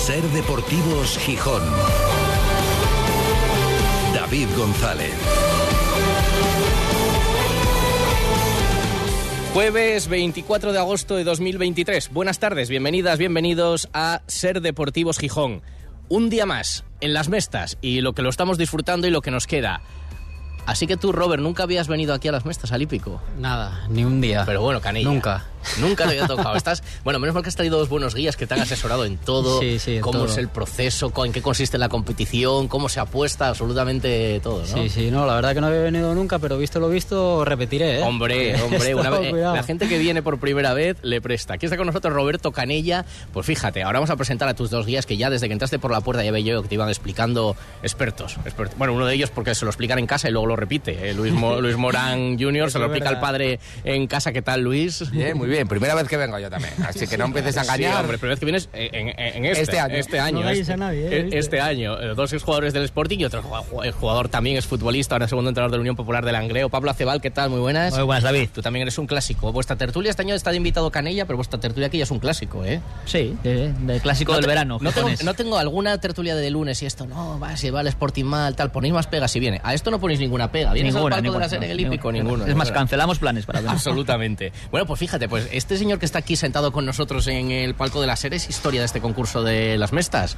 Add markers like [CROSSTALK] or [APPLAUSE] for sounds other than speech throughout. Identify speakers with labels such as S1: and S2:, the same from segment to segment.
S1: Ser Deportivos Gijón. David González.
S2: Jueves 24 de agosto de 2023. Buenas tardes, bienvenidas, bienvenidos a Ser Deportivos Gijón. Un día más en las mestas y lo que lo estamos disfrutando y lo que nos queda. Así que tú, Robert, nunca habías venido aquí a las mestas al hípico.
S3: Nada, ni un día.
S2: Pero bueno, Canilla.
S3: Nunca.
S2: Nunca te había tocado. Estás, bueno, menos mal que has traído dos buenos guías que te han asesorado en todo.
S3: Sí, sí, en
S2: cómo
S3: todo.
S2: es el proceso, en qué consiste la competición, cómo se apuesta, absolutamente todo, ¿no?
S3: Sí, sí, no, la verdad que no había venido nunca, pero visto lo visto, repetiré, ¿eh?
S2: Hombre, [LAUGHS] hombre, una vez, eh, la gente que viene por primera vez le presta. Aquí está con nosotros Roberto Canella. Pues fíjate, ahora vamos a presentar a tus dos guías que ya desde que entraste por la puerta ya veía yo que te iban explicando expertos. expertos. Bueno, uno de ellos porque se lo explican en casa y luego lo repite. eh, Luis, Mo- Luis Morán [LAUGHS] Jr. se lo explica al padre en casa. ¿Qué tal, Luis?
S4: Bien, muy bien. Primera vez que vengo yo también. [LAUGHS] Así que no empieces a
S2: Sí,
S4: engañar.
S2: hombre, primera vez que vienes en, en- en este,
S4: Este año.
S2: Este año,
S3: No
S2: este,
S3: a nadie, ¿eh?
S2: eh, este año. Eh, Dos exjugadores del Sporting y otro jugador también es futbolista, ahora segundo entrenador de la Unión Popular del Angleo. Pablo Acebal, ¿qué tal? Muy buenas.
S3: Muy buenas, David.
S2: Tú también eres un clásico. Vuestra tertulia este año está de invitado Canella, pero vuestra tertulia aquí ya es un clásico, ¿eh?
S3: Sí, de, de clásico del
S2: te-
S3: verano.
S2: No tengo, no tengo alguna tertulia de lunes y esto, no, va, si va el Sporting mal, tal, ponéis más pegas si viene. A esto no ponéis ninguna pega. ¿Vienes
S3: Ninguna,
S2: al palco
S3: ninguna,
S2: de la serie
S3: no.
S2: Ninguno.
S3: Es más, cancelamos planes para [LAUGHS] ver.
S2: Absolutamente. Bueno, pues fíjate, pues este señor que está aquí sentado con nosotros en el palco de la serie es historia de este concurso de las mestas.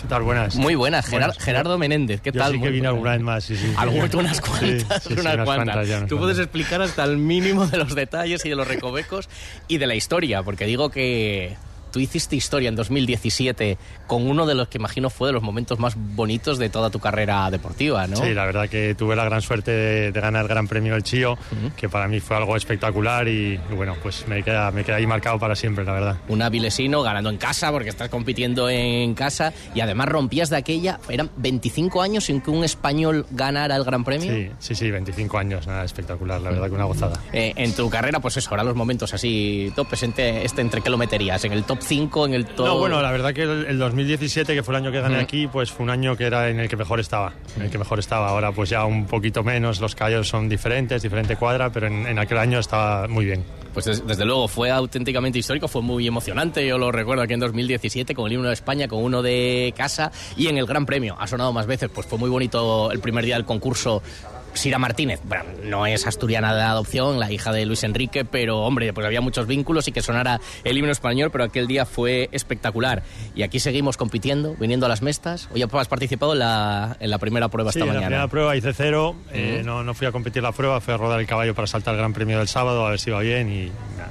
S5: ¿Qué tal? Buenas.
S2: Muy buenas, Gerar-
S5: Buenas.
S2: Gerardo Menéndez, ¿qué
S5: Yo
S2: tal?
S5: sí que vine alguna vez más, sí, sí.
S2: Algunas, unas cuantas,
S5: Sí, sí,
S2: unas,
S5: unas
S2: cuantas.
S5: cuantas, unas
S2: Tú puedes explicar hasta el mínimo de los detalles y de los recovecos y de la historia, porque digo que tú hiciste historia en 2017 con uno de los que imagino fue de los momentos más bonitos de toda tu carrera deportiva, ¿no?
S5: Sí, la verdad que tuve la gran suerte de, de ganar el Gran Premio del Chío, que para mí fue algo espectacular y, y bueno, pues me queda, me queda ahí marcado para siempre, la verdad.
S2: Un avilesino ganando en casa porque estás compitiendo en casa y además rompías de aquella, eran 25 años sin que un español ganara el Gran Premio.
S5: Sí, sí, sí, 25 años, nada, espectacular, la verdad que una gozada.
S2: Eh, en tu carrera, pues eso, ahora los momentos así topes, entre, este, ¿entre qué lo meterías? ¿En el top 5, en el top...?
S5: No, bueno, la verdad que el, el 2017, que fue el año que gané aquí, pues fue un año que era en el que mejor estaba, en el que mejor estaba. Ahora pues ya un poquito menos, los callos son diferentes, diferente cuadra, pero en, en aquel año estaba muy bien.
S2: Pues des- desde luego fue auténticamente histórico, fue muy emocionante. Yo lo recuerdo aquí en 2017 con el himno de España, con uno de casa y en el Gran Premio. Ha sonado más veces, pues fue muy bonito el primer día del concurso. Sira Martínez, bueno, no es asturiana de adopción, la hija de Luis Enrique, pero hombre, pues había muchos vínculos y que sonara el himno español, pero aquel día fue espectacular. Y aquí seguimos compitiendo, viniendo a las mestas. Hoy has participado en la, en la primera prueba
S5: Sí,
S2: esta
S5: en la
S2: mañana.
S5: primera prueba hice cero, eh, no, no fui a competir la prueba, fui a rodar el caballo para saltar el Gran Premio del sábado, a ver si iba bien y nada.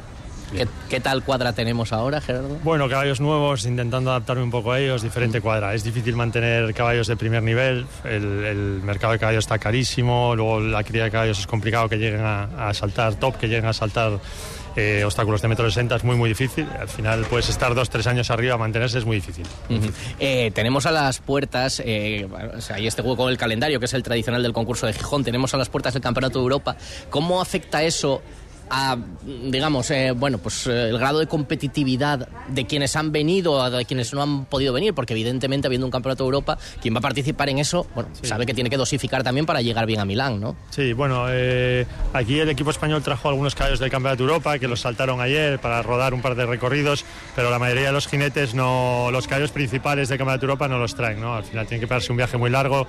S2: ¿Qué, qué tal cuadra tenemos ahora, Gerardo?
S5: Bueno, caballos nuevos, intentando adaptarme un poco a ellos, diferente cuadra. Es difícil mantener caballos de primer nivel, el, el mercado de caballos está carísimo, luego la cría de caballos es complicado que lleguen a, a saltar top, que lleguen a saltar eh, obstáculos de metro 60, es muy muy difícil. Al final puedes estar dos, tres años arriba, mantenerse es muy difícil.
S2: Eh, tenemos a las puertas, eh, o sea, hay este juego del calendario, que es el tradicional del concurso de Gijón, tenemos a las puertas del Campeonato de Europa. ¿Cómo afecta eso a, digamos, eh, bueno, pues eh, el grado de competitividad de quienes han venido, a de quienes no han podido venir? Porque evidentemente, habiendo un Campeonato de Europa, quien va a participar en eso, bueno, sabe que tiene que dosificar también para llegar bien a Milán, ¿no?
S5: Sí, bueno, eh, aquí el equipo español trajo algunos caballos del Campeonato de Europa que los saltaron ayer para rodar un par de recorridos, pero la mayoría de los jinetes, no, los caballos principales del Campeonato de Europa no los traen, ¿no? Al final tienen que pegarse un viaje muy largo,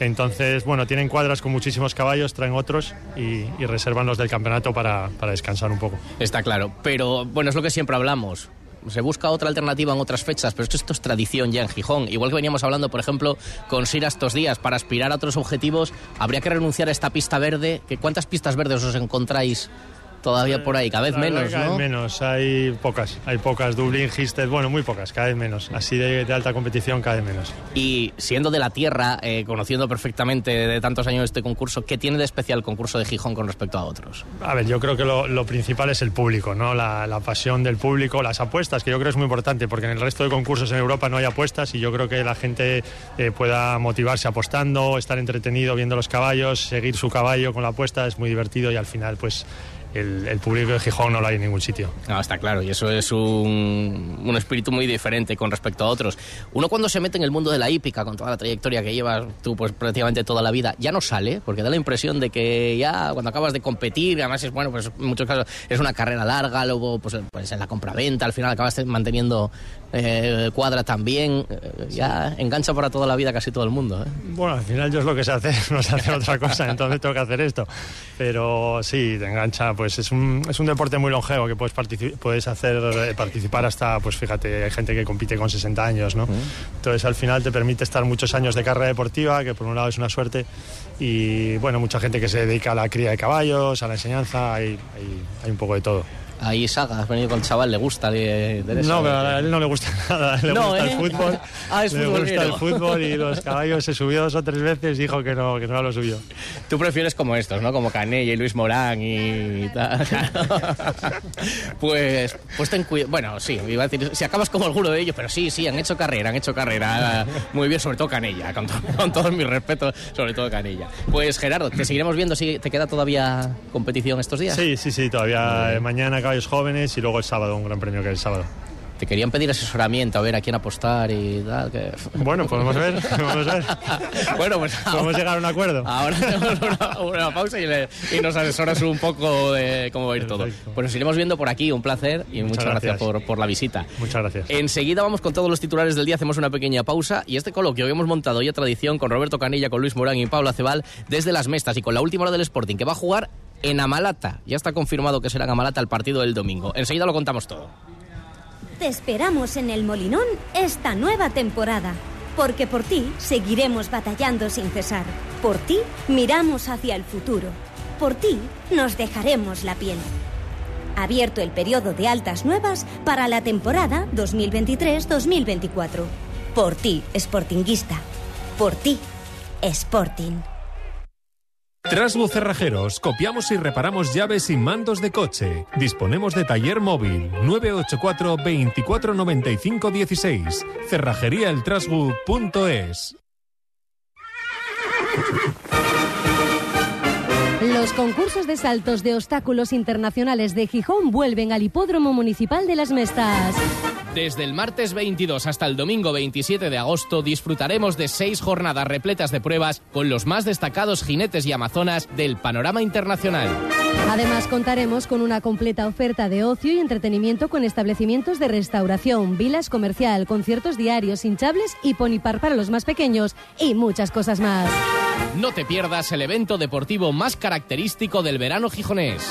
S5: entonces, bueno, tienen cuadras con muchísimos caballos, traen otros y, y reservan los del campeonato para, para descansar un poco.
S2: Está claro, pero bueno, es lo que siempre hablamos. Se busca otra alternativa en otras fechas, pero esto, esto es tradición ya en Gijón. Igual que veníamos hablando, por ejemplo, con Sira estos días, para aspirar a otros objetivos, habría que renunciar a esta pista verde. ¿Que ¿Cuántas pistas verdes os encontráis todavía por ahí? Cada vez menos,
S5: cada
S2: ¿no?
S5: vez menos, hay pocas, hay pocas, Dublín, Gisted, bueno, muy pocas, cada vez menos, así de, de alta competición cada vez menos.
S2: Y siendo de la tierra, eh, conociendo perfectamente de tantos años este concurso, ¿qué tiene de especial el concurso de Gijón con respecto a otros?
S5: A ver, yo creo que lo, lo principal es el público, ¿no? La, la pasión del público, las apuestas, que yo creo que es muy importante, porque en el resto de concursos en Europa no hay apuestas y yo creo que la gente eh, pueda motivarse apostando, estar entretenido viendo los caballos, seguir su caballo con la apuesta, es muy divertido y al final, pues, el, público de Gijón no lo hay en ningún sitio.
S2: No, está claro, y eso es un, un espíritu muy diferente con respecto a otros. Uno cuando se mete en el mundo de la hípica, con toda la trayectoria que llevas tú pues prácticamente toda la vida, ya no sale, porque da la impresión de que ya cuando acabas de competir, además es bueno, pues en muchos casos es una carrera larga, luego pues, pues en la compraventa, al final acabas manteniendo eh, cuadra también, eh, ya engancha para toda la vida casi todo el mundo. ¿eh?
S5: Bueno, al final yo es lo que sé hacer, [LAUGHS] no sé hacer otra cosa, entonces tengo que hacer esto. Pero sí, te engancha, pues es un, es un deporte muy longevo que puedes, puedes hacer eh, participar hasta, pues fíjate, hay gente que compite con 60 años, ¿no? Entonces al final te permite estar muchos años de carrera deportiva, que por un lado es una suerte, y bueno, mucha gente que se dedica a la cría de caballos, a la enseñanza, hay, hay, hay un poco de todo.
S2: Ahí Saga, has venido con el chaval, le gusta eso.
S5: No, pero a él no le gusta [LAUGHS] nada, le
S2: No,
S5: gusta
S2: ¿eh?
S5: el fútbol. [LAUGHS]
S2: Ah, es
S5: le gusta el fútbol y los caballos se subió dos o tres veces y dijo que no, que no era lo suyo.
S2: Tú prefieres como estos, ¿no? Como Canella y Luis Morán y tal. [LAUGHS] pues, pues ten cuidado. Bueno, sí, iba a decir, si acabas como alguno de ellos, pero sí, sí, han hecho carrera, han hecho carrera. Muy bien, sobre todo Canella, con, to- con todo mi respeto, sobre todo Canella. Pues Gerardo, te seguiremos viendo si te queda todavía competición estos días.
S5: Sí, sí, sí, todavía eh, mañana caballos jóvenes y luego el sábado, un gran premio que es el sábado.
S2: Te querían pedir asesoramiento, a ver a quién apostar y tal. que-
S5: Bueno, podemos ver, [LAUGHS] podemos ver.
S2: bueno, pues [LAUGHS]
S5: Podemos llegar a un acuerdo.
S2: Ahora hacemos una, una pausa y, le- y nos asesoras un poco de cómo va a ir todo. Pues nos iremos viendo por aquí, un placer y muchas, gracias,
S5: gracias.
S2: por, por la visita.
S5: Muchas gracias.
S2: Enseguida vamos con todos los titulares del día, hacemos una pequeña pausa y este coloquio que hemos montado ya tradición con Roberto Canilla, con Luis Morán y Pablo Acebal desde las Mestas y con la última hora del Sporting que va a jugar en Amalata. Ya está confirmado que será Amalata el partido del domingo. Enseguida lo contamos todo.
S6: Te esperamos en el Molinón esta nueva temporada, porque por ti seguiremos batallando sin cesar. Por ti miramos hacia el futuro. Por ti nos dejaremos la piel. Abierto el periodo de altas nuevas para la temporada 2023-2024. Por ti, Sportinguista. Por ti, Sporting.
S7: Trasbu Cerrajeros, copiamos y reparamos llaves y mandos de coche. Disponemos de taller móvil 984 24 95 16. Cerrajeríaeltrasbu.es.
S8: Los concursos de saltos de obstáculos internacionales de Gijón vuelven al Hipódromo Municipal de las Mestas.
S2: Desde el martes 22 hasta el domingo 27 de agosto disfrutaremos de seis jornadas repletas de pruebas con los más destacados jinetes y amazonas del panorama internacional.
S8: Además contaremos con una completa oferta de ocio y entretenimiento con establecimientos de restauración, vilas comercial, conciertos diarios, hinchables y ponipar para los más pequeños y muchas cosas más.
S2: No te pierdas el evento deportivo más característico del verano gijonés.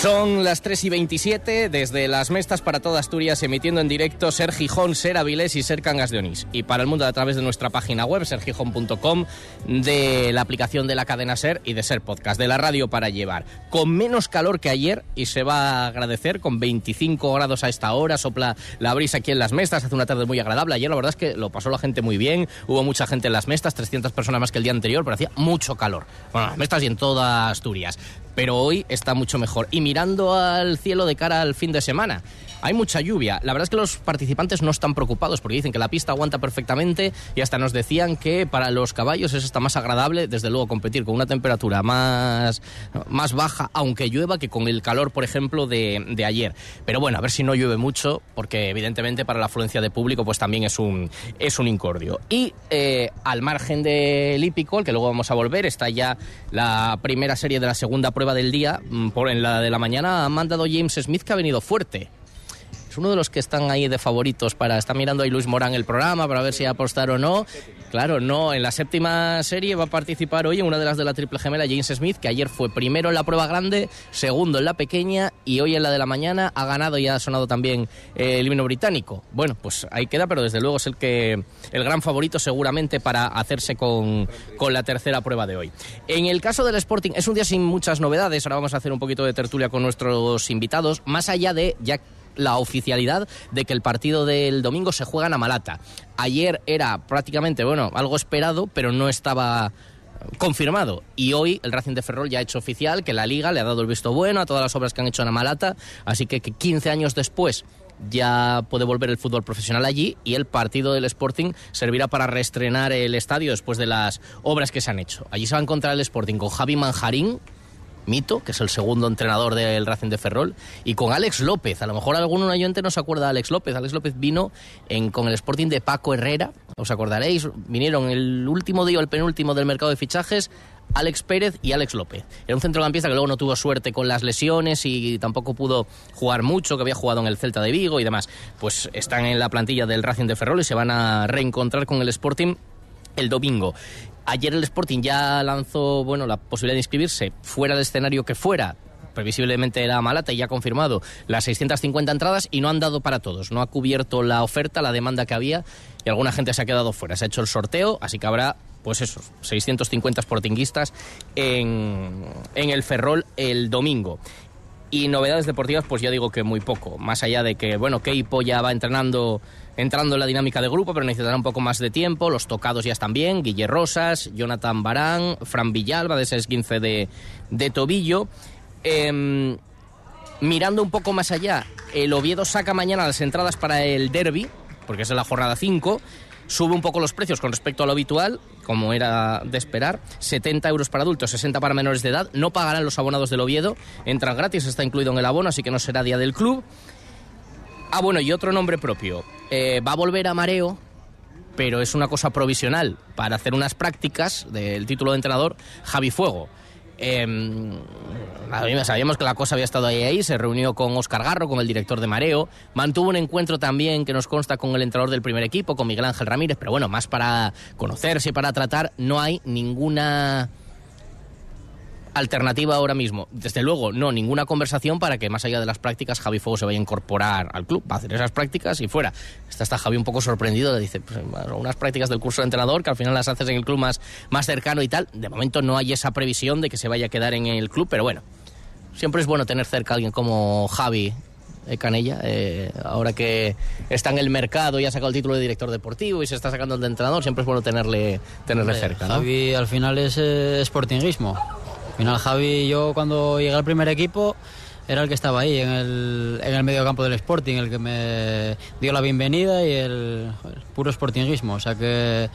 S2: Son las 3 y 27 desde las Mestas para toda Asturias emitiendo en directo Ser Gijón, Ser Avilés y Ser Cangas de Onís. Y para el mundo a través de nuestra página web sergijón.com, de la aplicación de la cadena Ser y de Ser Podcast, de la radio para llevar. Con menos calor que ayer y se va a agradecer con 25 grados a esta hora, sopla la brisa aquí en las Mestas, hace una tarde muy agradable. Ayer la verdad es que lo pasó la gente muy bien, hubo mucha gente en las Mestas, 300 personas más que el día anterior, pero hacía mucho calor. Bueno, las Mestas y en toda Asturias pero hoy está mucho mejor. Y mirando al cielo de cara al fin de semana, hay mucha lluvia. La verdad es que los participantes no están preocupados porque dicen que la pista aguanta perfectamente y hasta nos decían que para los caballos es hasta más agradable, desde luego, competir con una temperatura más, más baja, aunque llueva, que con el calor, por ejemplo, de, de ayer. Pero bueno, a ver si no llueve mucho, porque evidentemente para la afluencia de público pues también es un, es un incordio. Y eh, al margen del hípico, al que luego vamos a volver, está ya la primera serie de la segunda prueba del día. Mm, Por en la de la mañana ha mandado James Smith que ha venido fuerte. Uno de los que están ahí de favoritos para... Está mirando ahí Luis Morán el programa para ver si apostar o no. Claro, no. En la séptima serie va a participar hoy en una de las de la triple gemela James Smith, que ayer fue primero en la prueba grande, segundo en la pequeña y hoy en la de la mañana ha ganado y ha sonado también eh, el himno británico. Bueno, pues ahí queda, pero desde luego es el que el gran favorito seguramente para hacerse con, con la tercera prueba de hoy. En el caso del Sporting es un día sin muchas novedades. Ahora vamos a hacer un poquito de tertulia con nuestros invitados, más allá de ya la oficialidad de que el partido del domingo se juega en Amalata. Ayer era prácticamente, bueno, algo esperado, pero no estaba confirmado. Y hoy el Racing de Ferrol ya ha hecho oficial que la Liga le ha dado el visto bueno a todas las obras que han hecho en Amalata, así que, que 15 años después ya puede volver el fútbol profesional allí y el partido del Sporting servirá para reestrenar el estadio después de las obras que se han hecho. Allí se va a encontrar el Sporting con Javi Manjarín, Mito, que es el segundo entrenador del Racing de Ferrol, y con Alex López. A lo mejor algún oyente no se acuerda de Alex López. Alex López vino en, con el Sporting de Paco Herrera, os acordaréis, vinieron el último día o el penúltimo del mercado de fichajes, Alex Pérez y Alex López. Era un centrocampista que luego no tuvo suerte con las lesiones y tampoco pudo jugar mucho, que había jugado en el Celta de Vigo y demás. Pues están en la plantilla del Racing de Ferrol y se van a reencontrar con el Sporting el domingo. Ayer el Sporting ya lanzó bueno, la posibilidad de inscribirse fuera del escenario que fuera. Previsiblemente era Malata y ya ha confirmado las 650 entradas y no han dado para todos. No ha cubierto la oferta, la demanda que había y alguna gente se ha quedado fuera. Se ha hecho el sorteo, así que habrá pues esos 650 sportinguistas en, en el Ferrol el domingo. Y novedades deportivas, pues ya digo que muy poco. Más allá de que, bueno, Keipo ya va entrenando, entrando en la dinámica de grupo, pero necesitará un poco más de tiempo. Los tocados ya están bien. Guille Rosas, Jonathan Barán, Fran Villalba de ese 15 de, de tobillo. Em, mirando un poco más allá, el Oviedo saca mañana las entradas para el derby, porque es la jornada 5 sube un poco los precios con respecto a lo habitual, como era de esperar. 70 euros para adultos, 60 para menores de edad. No pagarán los abonados del Oviedo. Entran gratis, está incluido en el abono, así que no será día del club. Ah, bueno, y otro nombre propio. Eh, va a volver a Mareo, pero es una cosa provisional para hacer unas prácticas del título de entrenador Javi Fuego. Eh, sabíamos que la cosa había estado ahí, ahí, se reunió con Oscar Garro, con el director de Mareo, mantuvo un encuentro también que nos consta con el entrenador del primer equipo, con Miguel Ángel Ramírez, pero bueno, más para conocerse para tratar, no hay ninguna alternativa ahora mismo. Desde luego, no, ninguna conversación para que más allá de las prácticas Javi Fuego se vaya a incorporar al club, va a hacer esas prácticas y fuera. Está, está Javi un poco sorprendido, le dice, pues, unas prácticas del curso de entrenador que al final las haces en el club más, más cercano y tal. De momento no hay esa previsión de que se vaya a quedar en el club, pero bueno, siempre es bueno tener cerca a alguien como Javi eh, Canella, eh, ahora que está en el mercado y ha sacado el título de director deportivo y se está sacando el de entrenador, siempre es bueno tenerle, tenerle cerca. ¿no?
S3: Javi al final es eh, sportingismo. Al final Javi, yo cuando llegué al primer equipo era el que estaba ahí en el, en el medio campo del Sporting, el que me dio la bienvenida y el, puro sportingismo. O sea que,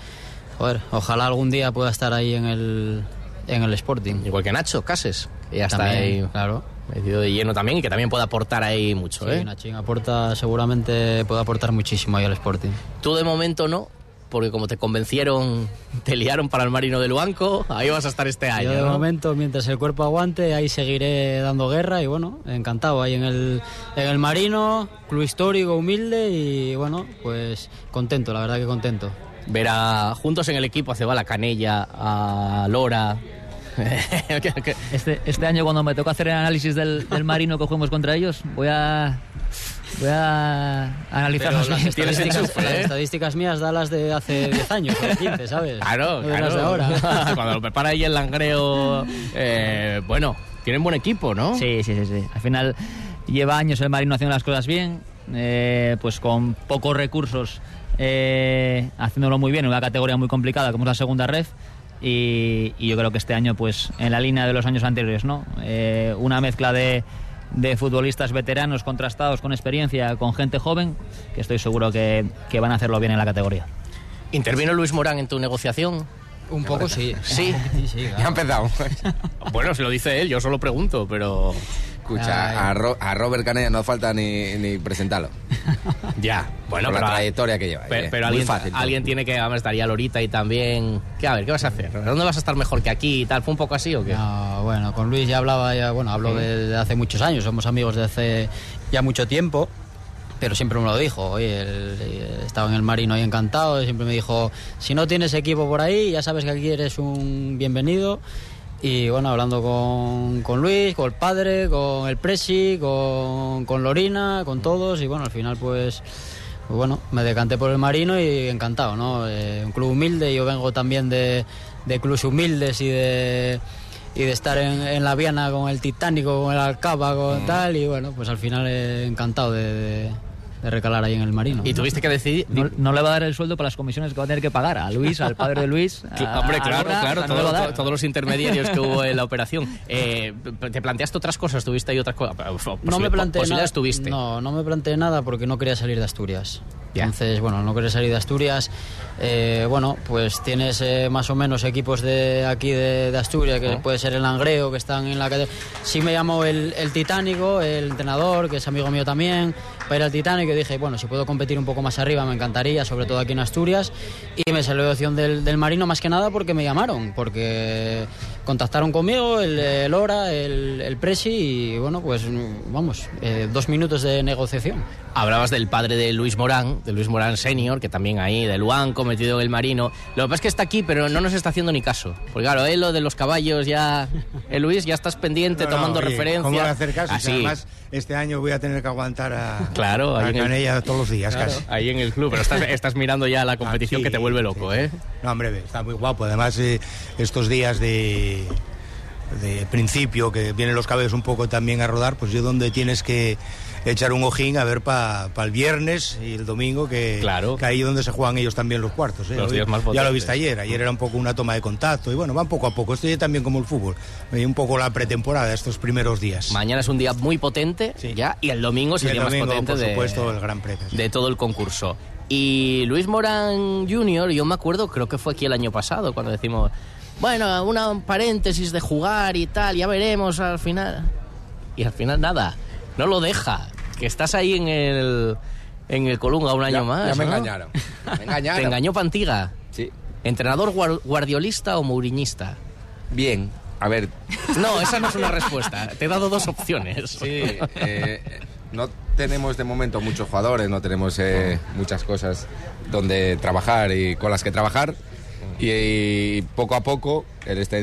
S3: joder, ojalá algún día pueda estar ahí en el, en el Sporting.
S2: Igual que Nacho Cases, que ya está ahí
S3: claro.
S2: metido de lleno también y que también puede aportar ahí mucho.
S3: Sí,
S2: ¿eh?
S3: Nachín aporta, seguramente puede aportar muchísimo ahí al Sporting.
S2: Tú de momento no, porque como te convencieron, te liaron para el Marino del Banco, ahí vas a estar este año.
S3: Yo de
S2: ¿no?
S3: momento, mientras el cuerpo aguante, ahí seguiré dando guerra y bueno, encantado ahí en el, en el Marino, club histórico, humilde y bueno, pues contento, la verdad que contento.
S2: Ver a, juntos en el equipo a Cebala Canella, a Lora. [LAUGHS] [LAUGHS]
S9: Este, este año cuando me toca hacer el análisis del, del marino que juguemos contra ellos, voy a voy a analizar las
S3: Estadísticas,
S2: enchufe,
S3: las
S2: ¿eh?
S3: estadísticas mías da las de hace 10 años o de 15, ¿sabes?
S2: Claro,
S3: No
S2: claro.
S3: de ahora. [LAUGHS]
S2: Cuando lo prepara ahí el langreo, eh, bueno, tienen buen equipo, ¿no?
S9: Sí, sí, sí, sí. Al final lleva años el marino haciendo las cosas bien, eh, pues con pocos recursos, eh, haciéndolo muy bien en una categoría muy complicada como es la segunda red. Y, y yo creo que este año, pues en la línea de los años anteriores, ¿no? Eh, una mezcla de, de futbolistas veteranos, contrastados, con experiencia, con gente joven, que estoy seguro que, que van a hacerlo bien en la categoría.
S2: ¿Intervino Luis Morán en tu negociación?
S3: Un poco sí.
S2: Sí.
S3: Sí, sí,
S4: Ya ha empezado. [LAUGHS]
S2: Bueno, se lo dice él, yo solo pregunto, pero
S4: Escucha, a, Ro- a Robert Canella no falta ni, ni presentarlo. [LAUGHS]
S2: ya. Bueno,
S4: Por
S2: pero,
S4: la trayectoria que lleva.
S2: Pero,
S4: eh,
S2: pero
S4: muy
S2: alguien,
S4: fácil.
S2: alguien tiene que, además estaría Lorita y también... ¿Qué, a ver, ¿qué vas a hacer? ¿Dónde vas a estar mejor que aquí y tal? ¿Fue un poco así o qué?
S3: No, bueno, con Luis ya hablaba, ya, bueno, hablo de, de hace muchos años, somos amigos de hace ya mucho tiempo, pero siempre me lo dijo, oye, él, eh, estaba en el Marino ahí encantado, y siempre me dijo, si no tienes equipo por ahí, ya sabes que aquí eres un bienvenido. Y bueno, hablando con, con Luis, con el padre, con el Presi, con, con Lorina, con todos, y bueno, al final pues, pues bueno, me decanté por el Marino y encantado, ¿no? Eh, un club humilde, yo vengo también de, de clubes humildes y de, y de estar en, en la Viana con el Titánico, con el Alcaba, con tal, y bueno, pues al final eh, encantado de, de- de recalar ahí en el Marino.
S2: Y tuviste que decidir.
S9: No, no le va a dar el sueldo para las comisiones que va a tener que pagar a Luis, al padre de Luis. [LAUGHS] a-
S2: Hombre,
S9: a
S2: claro, claro,
S9: o sea, no
S2: todo-
S9: le va a dar.
S2: to- todos los intermediarios que hubo en la [LAUGHS] operación. Eh, ¿Te planteaste otras cosas? ¿Tuviste ahí otras cosas?
S3: no me planteé nada.
S2: Posibilidades tuviste.
S3: No, no me planteé nada porque no quería salir de Asturias. Entonces, bueno, no quería salir de Asturias. Eh, bueno, pues tienes eh, más o menos equipos de aquí de, de Asturias, que puede ser el Langreo, que están en la calle. Sí me llamó el, el Titánico, el entrenador, que es amigo mío también, para ir al Titánico. Y dije, bueno, si puedo competir un poco más arriba, me encantaría, sobre todo aquí en Asturias. Y me salió la opción del, del Marino más que nada porque me llamaron, porque contactaron conmigo, el, el Hora, el, el Presi, y bueno, pues vamos, eh, dos minutos de negociación.
S2: Hablabas del padre de Luis Morán, de Luis Morán Senior, que también ahí, del Luanco, metido en el marino. Lo que pasa es que está aquí, pero no nos está haciendo ni caso. Porque claro, él lo de los caballos ya... Eh, Luis, ya estás pendiente,
S10: No, no,
S2: tomando
S10: oye,
S2: referencia.
S10: ¿Cómo voy a hacer caso?
S2: Así.
S10: además, este año voy a tener que aguantar a,
S2: Claro,
S10: a
S2: ahí en el-
S10: todos los días
S2: Claro,
S10: casi.
S2: ahí en el club, pero estás, [LAUGHS] estás mirando ya la competición
S10: Aquí,
S2: que te vuelve loco,
S10: sí.
S2: ¿eh?
S10: No, hombre, está muy guapo. Además, eh, estos días de, de principio, que vienen los cabellos un poco también a rodar, pues yo donde tienes que echar un ojín a ver para el viernes y el domingo, que,
S2: Claro.
S10: que ahí es donde se juegan ellos también los cuartos. ¿eh?
S2: Los
S10: Hoy-
S2: días más
S10: ya lo viste ayer, ayer era un poco una toma de contacto y bueno, van poco a poco. Esto ya también como el fútbol, un poco la pretemporada estos primeros días.
S2: Mañana es un día muy potente
S10: Sí.
S2: ya y el domingo es el
S10: el
S2: día
S10: domingo,
S2: más potente
S10: por
S2: de,
S10: supuesto, el Gran Premio. sí.
S2: de todo el concurso. Y Luis Morán Jr., yo me acuerdo, creo que fue aquí el año pasado, cuando decimos, bueno, una paréntesis de jugar y tal, ya veremos al final. Y al final nada, no lo deja, que estás ahí en el, en el Colunga un año
S4: Ya-
S2: más.
S4: Ya me
S2: ¿no?
S4: engañaron. Me [LAUGHS] engañaron.
S2: Te engañó Pantiga.
S4: Sí.
S2: ¿Entrenador guar- guardiolista o mouriñista?
S4: Bien. A ver,
S2: No, esa no es una respuesta. Te he dado dos opciones.
S4: Sí, eh, no tenemos de momento muchos jugadores, no tenemos eh, muchas cosas donde trabajar y con las que trabajar. Y, poco a poco él está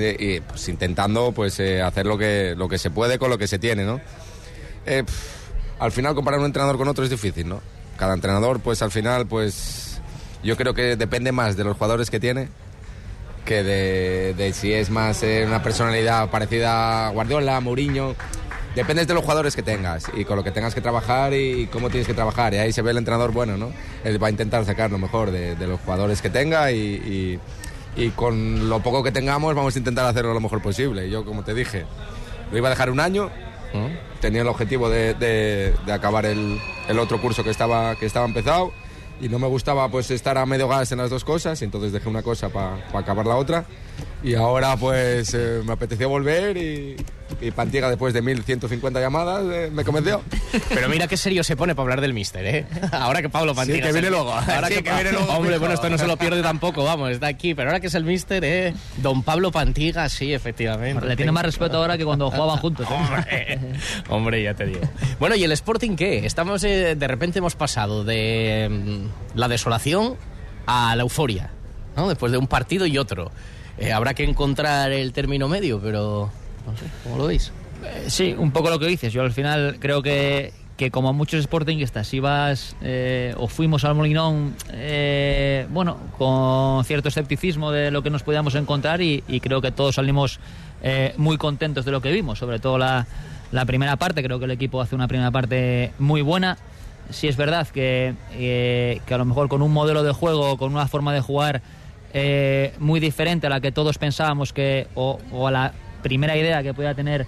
S4: pues, intentando pues eh, hacer lo que, lo que se puede con lo que se tiene, ¿no? Eh, al final comparar un entrenador con otro es difícil, ¿no? Cada entrenador pues al final pues yo creo que depende más de los jugadores que tiene que de, si es más eh, una personalidad parecida a Guardiola, Mourinho. Depende de los jugadores que tengas y con lo que tengas que trabajar y cómo tienes que trabajar. Y ahí se ve el entrenador bueno, ¿no? Él va a intentar sacar lo mejor de, de los jugadores que tenga y, y- y con lo poco que tengamos vamos a intentar hacerlo lo mejor posible. Yo, como te dije, lo iba a dejar un año. Tenía el objetivo de, de- de acabar el, el otro curso que estaba, que estaba empezado y no me gustaba pues estar a medio gas en las dos cosas y entonces dejé una cosa para acabar la otra y ahora pues eh, me apeteció volver y, y Pantiga después de 1150 llamadas eh, me convenció.
S2: Pero mira qué serio se pone para hablar del míster, ¿eh? Ahora que Pablo Pantiga...
S4: que
S2: es el-
S4: viene luego. [LAUGHS]
S2: Ahora
S4: Sí,
S2: que,
S4: que viene luego,
S2: Hombre, bueno, esto no se lo pierde tampoco, vamos, está aquí. Pero ahora que es el míster, ¿eh? Don Pablo Pantiga, sí, efectivamente.
S9: Le tiene más respeto ahora que cuando jugaban [LAUGHS] juntos. ¿eh?
S2: Hombre, hombre, ya te digo. Bueno, ¿y el Sporting qué? Estamos, eh, de repente hemos pasado de mm, la desolación a la euforia, ¿no? Después de un partido y otro. Eh, habrá que encontrar el término medio, pero no sé, ¿cómo lo veis?
S9: Eh, Sí, un poco lo que dices. Yo al final creo que, que como muchos sportingistas ibas eh, o fuimos al Molinón, bueno, con cierto escepticismo de lo que nos podíamos encontrar y, creo que todos salimos muy contentos de lo que vimos, sobre todo la, la primera parte. Creo que el equipo hace una primera parte muy buena. Sí es verdad que, que a lo mejor con un modelo de juego, con una forma de jugar eh, muy diferente a la que todos pensábamos que, o, o a la primera idea que podía tener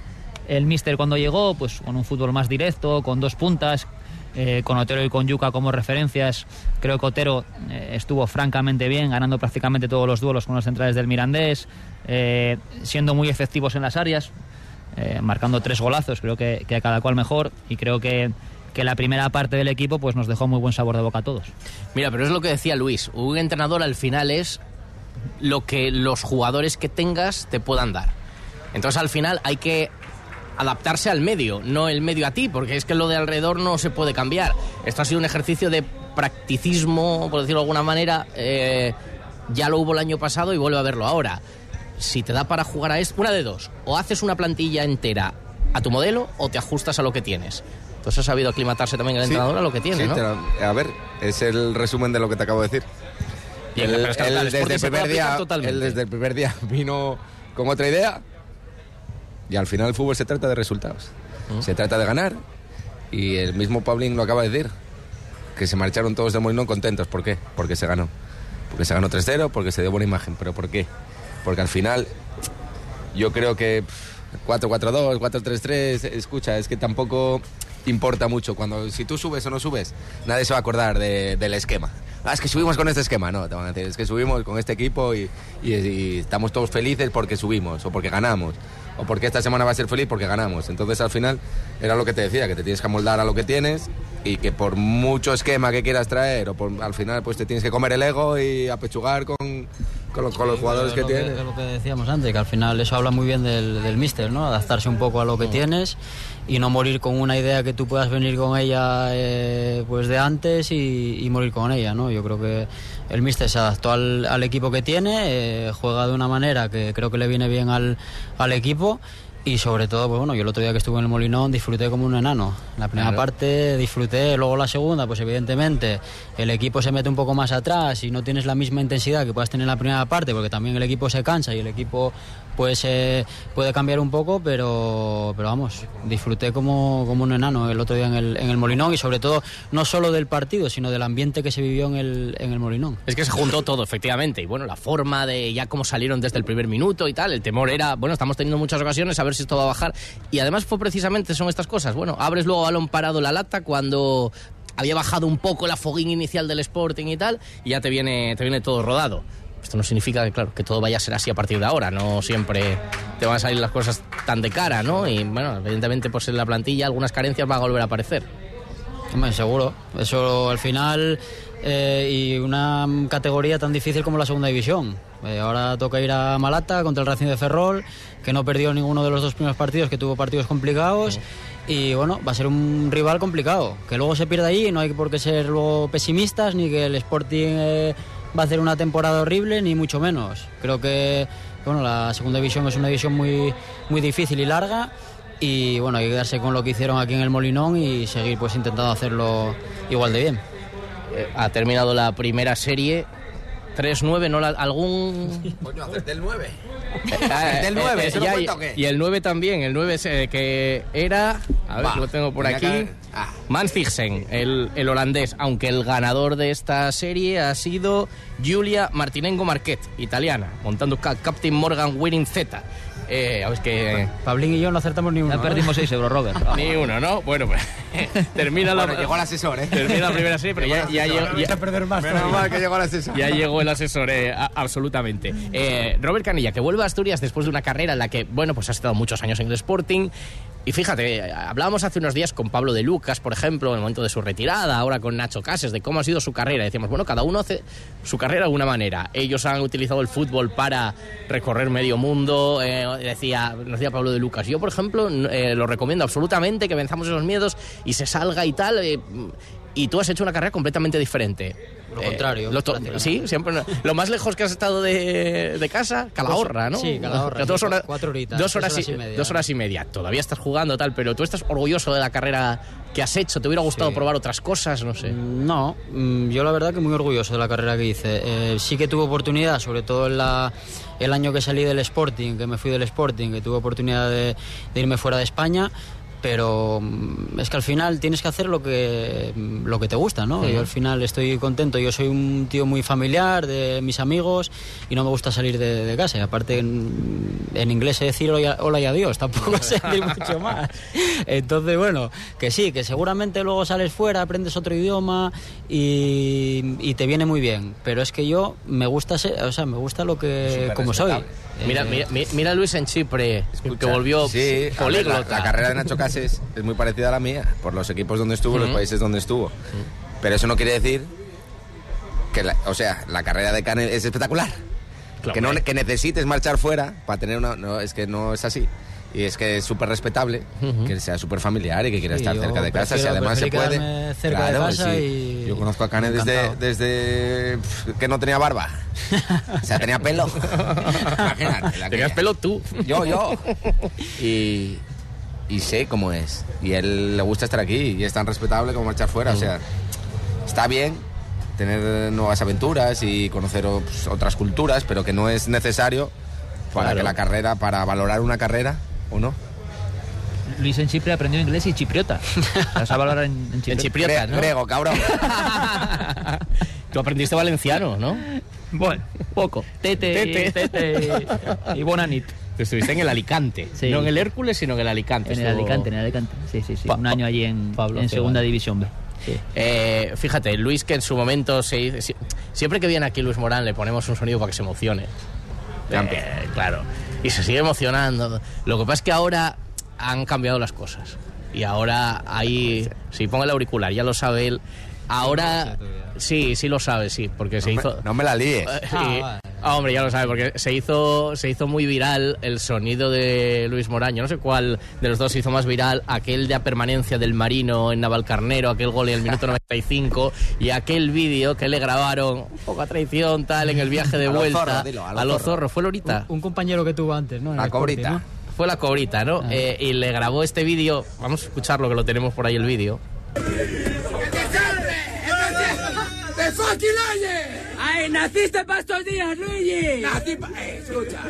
S9: el míster cuando llegó, pues con un fútbol más directo, con dos puntas, eh, con Otero y con Yuca como referencias. Creo que Otero eh, estuvo francamente bien, ganando prácticamente todos los duelos con los centrales del Mirandés, eh, siendo muy efectivos en las áreas, eh, marcando tres golazos, creo que, que a cada cual mejor, y creo que, que la primera parte del equipo pues nos dejó muy buen sabor de boca a todos.
S2: Mira, pero es lo que decía Luis. Un entrenador al final es lo que los jugadores que tengas te puedan dar. Entonces al final hay que adaptarse al medio, no el medio a ti, porque es que lo de alrededor no se puede cambiar. Esto ha sido un ejercicio de practicismo, por decirlo de alguna manera. eh, ya lo hubo el año pasado y vuelve a verlo ahora. Si te da para jugar a esto, una de dos, o haces una plantilla entera a tu modelo o te ajustas a lo que tienes. Entonces ha sabido aclimatarse también el
S4: Sí.
S2: entrenador a lo que tiene,
S4: Sí,
S2: ¿no?
S4: te a ver, es el resumen de lo que te acabo de decir.
S2: Bien,
S4: Él- desde, el primer día,
S2: totalmente.
S4: él desde el primer día vino con otra idea y al final el fútbol se trata de resultados. Se trata de ganar y el mismo Paulín lo acaba de decir. que se marcharon todos de Molinón contentos. ¿Por qué? Porque se ganó. Porque se ganó 3-0, porque se dio buena imagen. ¿Pero por qué? Porque al final yo creo que pff, 4-4-2, 4-3-3, escucha, es que tampoco importa mucho. Cuando si tú subes o no subes, nadie se va a acordar de- del esquema. Ah, es que subimos con este esquema, no, te van a decir, es que subimos con este equipo y, y- y estamos todos felices porque subimos o porque ganamos. O porque esta semana va a ser feliz porque ganamos. Entonces al final era lo que te decía, que te tienes que amoldar a lo que tienes y que por mucho esquema que quieras traer o por, al final pues te tienes que comer el ego y apechugar con, con, los, con los jugadores
S3: Es
S4: que
S3: lo
S4: tienes.
S3: es lo que decíamos antes, que al final eso habla muy bien del, del míster, ¿no? Adaptarse un poco a lo que tienes y no morir con una idea que tú puedas venir con ella eh, pues de antes y, y morir con ella, ¿no? Yo creo que el míster se adaptó al, al equipo que tiene, eh, juega de una manera que creo que le viene bien al, al equipo y sobre todo, pues bueno, yo el otro día que estuve en el Molinón disfruté como un enano. La primera
S2: Claro.
S3: parte disfruté, luego la segunda, pues evidentemente el equipo se mete un poco más atrás y no tienes la misma intensidad que puedas tener en la primera parte, porque también el equipo se cansa y el equipo pues puede cambiar un poco, pero, pero vamos, disfruté como, como un enano el otro día en el, en el Molinón y sobre todo no solo del partido, sino del ambiente que se vivió en el, en el Molinón.
S2: Es que se juntó todo, efectivamente. Y bueno, la forma de ya cómo salieron desde el primer minuto y tal. El temor era, bueno, estamos teniendo muchas ocasiones a ver si esto va a bajar. Y además fue precisamente, son estas cosas. Bueno, abres luego balón parado la lata cuando había bajado un poco la foguín inicial del Sporting y tal. Y ya te viene, te viene todo rodado. Esto no significa que, claro, que todo vaya a ser así a partir de ahora. No siempre te van a salir las cosas tan de cara, ¿no? Y bueno, evidentemente, pues en la plantilla algunas carencias van a volver a aparecer.
S3: Hombre, seguro. Eso al final eh, y una categoría tan difícil como la segunda división. Eh, ahora toca ir a Malata contra el Racing de Ferrol, que no perdió ninguno de los dos primeros partidos, que tuvo partidos complicados. Y bueno, va a ser un rival complicado. Que luego se pierda ahí, no hay por qué ser luego pesimistas, ni que el Sporting eh, va a hacer una temporada horrible, ni mucho menos. Creo que bueno, la segunda división es una división muy, muy difícil y larga y bueno, hay que quedarse con lo que hicieron aquí en el Molinón y seguir pues intentando hacerlo igual de bien.
S2: Eh, ha terminado la primera serie. 3-9, ¿no? La- ¿Algún...?
S4: Coño, hacerte el 9.
S2: Ah,
S4: ¿Del
S2: eh,
S4: 9?
S2: eh,
S4: ¿Se lo cuenta o qué?
S2: Y el 9 también, el 9 es, eh, que era... A ver,
S4: Va,
S2: lo tengo por aquí.
S4: que- ah.
S2: Manfigsen, el, el holandés, aunque el ganador de esta serie ha sido Giulia Martinengo Marquet, italiana, montando ca- Captain Morgan Winning Z. Eh, es que...
S3: Pablín y yo no acertamos ni uno.
S9: Ya perdimos 6 euros, Robert. [LAUGHS]
S2: Ni uno, ¿no? Bueno, pues [LAUGHS] termina la...
S4: Bueno, llegó el asesor, ¿eh?
S2: Termina la primera serie, pero ya, ya, llegó- ya-
S10: perder más.
S4: Menos mal que llegó el asesor.
S2: Ya llegó el asesor, eh, a- absolutamente. Eh, Robert Canilla, que vuelve a Asturias después de una carrera en la que, bueno, pues ha estado muchos años en el Sporting. Y fíjate, hablábamos hace unos días con Pablo de Lucas, por ejemplo, en el momento de su retirada, ahora con Nacho Cases, de cómo ha sido su carrera. Decíamos, bueno, cada uno hace su carrera de alguna manera. Ellos han utilizado el fútbol para recorrer medio mundo. eh, decía, decía Pablo de Lucas, yo, por ejemplo, eh, lo recomiendo absolutamente, que venzamos esos miedos y se salga y tal. eh, y tú has hecho una carrera completamente diferente.
S3: Lo
S2: Eh,
S3: contrario,
S2: lo sí, siempre. no. Lo más lejos que has estado de, de casa, Calahorra, ¿no?
S3: Sí, Calahorra,
S2: Dos horas,
S3: cuatro horitas,
S2: Dos horas,
S3: horas
S2: y,
S3: y media.
S2: Dos horas y media. Todavía estás jugando, tal, pero tú estás orgulloso de la carrera que has hecho. ¿Te hubiera gustado
S3: Sí.
S2: probar otras cosas? No sé.
S3: No, mm, yo la verdad que muy orgulloso de la carrera que hice. Eh, sí que tuve oportunidad, sobre todo en la, el año que salí del Sporting, que me fui del Sporting, que tuve oportunidad de, de irme fuera de España. Pero mm, es que al final tienes que hacer lo que, mm, lo que te gusta, ¿no? Yo al final estoy contento. Yo soy un tío muy familiar de mis amigos y no me gusta salir de, de casa. Y aparte, en, en inglés sé decir hola, hola y adiós, [LAUGHS] tampoco sé decir mucho más. Entonces, bueno, que sí, que seguramente luego sales fuera, aprendes otro idioma y, y te viene muy bien. Pero es que yo me gusta ser, o sea, me gusta lo que como soy.
S2: Mira, mira, mi- mira Luis en Chipre, que volvió
S4: sí,
S2: políglota.
S4: La, la carrera de Nacho Es muy parecida a la mía, por los equipos donde estuvo, los
S2: Ujú.
S4: países donde estuvo. Pero eso no quiere decir que, la- o sea, la carrera de Cane es espectacular.
S2: Claro,
S4: que, no, que necesites marchar fuera para tener una... No, es que no es así. Y es que es súper respetable
S2: Ujú.
S4: que sea súper familiar y que quiera
S3: Sí,
S4: estar cerca de casa. Si además se puede...
S3: cerca de
S4: Claro,
S3: casa
S4: sí.
S3: y-
S4: Yo conozco a Cane desde, desde que no tenía barba. O sea, tenía pelo. [LAUGHS] Imagínate.
S2: Tenías pelo tú.
S4: yo, yo. [LAUGHS] Y, y sé cómo es. Y a él le gusta estar aquí y es tan respetable como marchar fuera. O sea, está bien tener nuevas aventuras y conocer pues, otras culturas, pero que no es necesario para
S2: Claro.
S4: que la carrera, para valorar una carrera, ¿o no?
S9: Luis en Chipre aprendió inglés y chipriota. O sea, sabe hablar en, en
S2: En
S9: chipriota.
S2: chipriota, ¿no?
S4: Grego, cabrón. [LAUGHS]
S2: Tú aprendiste valenciano, ¿no?
S9: Bueno, poco. Tete,
S2: Tete.
S9: tete, y Bonanit.
S2: Estuviste en el Alicante.
S9: Sí.
S2: No en el Hércules, sino en el Alicante.
S9: En el Alicante, en el Alicante. Sí, sí, sí.
S2: Pa-
S9: Un año allí en,
S2: Pablo
S9: en segunda división B. Sí.
S2: Eh, fíjate, Luis que en su momento se, si- siempre que viene aquí Luis Morán le ponemos un sonido para que se emocione. Eh, claro. Y se sigue emocionando. Lo que pasa es que ahora han cambiado las cosas. Y ahora ahí, si ponga el auricular, ya lo sabe él. Ahora, sí, sí lo sabe, sí, porque se
S4: No me-
S2: hizo.
S4: no me la líes.
S2: Eh, y- ah, hombre, ya lo sabe, porque se hizo, se hizo muy viral el sonido de Luis Moraño. No sé cuál de los dos se hizo más viral. Aquel de a permanencia del Marino en Navalcarnero, aquel gol en el minuto [LAUGHS] 95 y aquel vídeo que le grabaron, poca traición, tal, en el viaje de
S4: A lo
S2: vuelta.
S4: zorro, dilo, a lo
S2: a lo
S4: zorro.
S2: zorro. Fue Lorita.
S3: Un compañero que tuvo antes, ¿no? En
S4: La cobrita.
S3: ¿no?
S2: Fue la cobrita, ¿no? Eh, y le grabó este vídeo. Vamos a escucharlo, que lo tenemos por ahí el vídeo.
S11: ¡De fucking oye! ¡Ay, naciste para estos días, Luigi! Nací pa... Eh, escucha.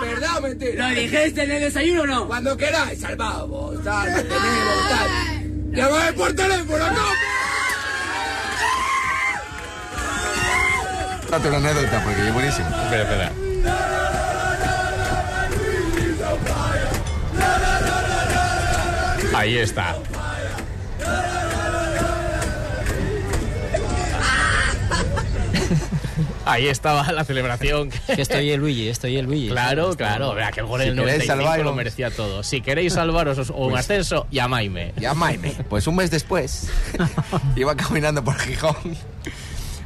S11: ¿Verdad o mentira? ¿Lo dijiste en el desayuno o no? Cuando queráis, salvamos, tal, mantenemos, tal. Llámame por teléfono, ¿cómo?
S4: Date una anécdota porque es buenísimo.
S2: Espera, espera. Ahí está. Ahí estaba la celebración. [LAUGHS]
S3: Que estoy el Luigi, estoy el Luigi.
S2: Claro, claro. Vea que el gol
S4: Si
S2: el
S4: queréis
S2: 95 lo
S4: salvaros.
S2: merecía todo. Si queréis salvaros o un ascenso, llamadme.
S4: Llamadme. Pues un mes después, [LAUGHS] iba caminando por Gijón.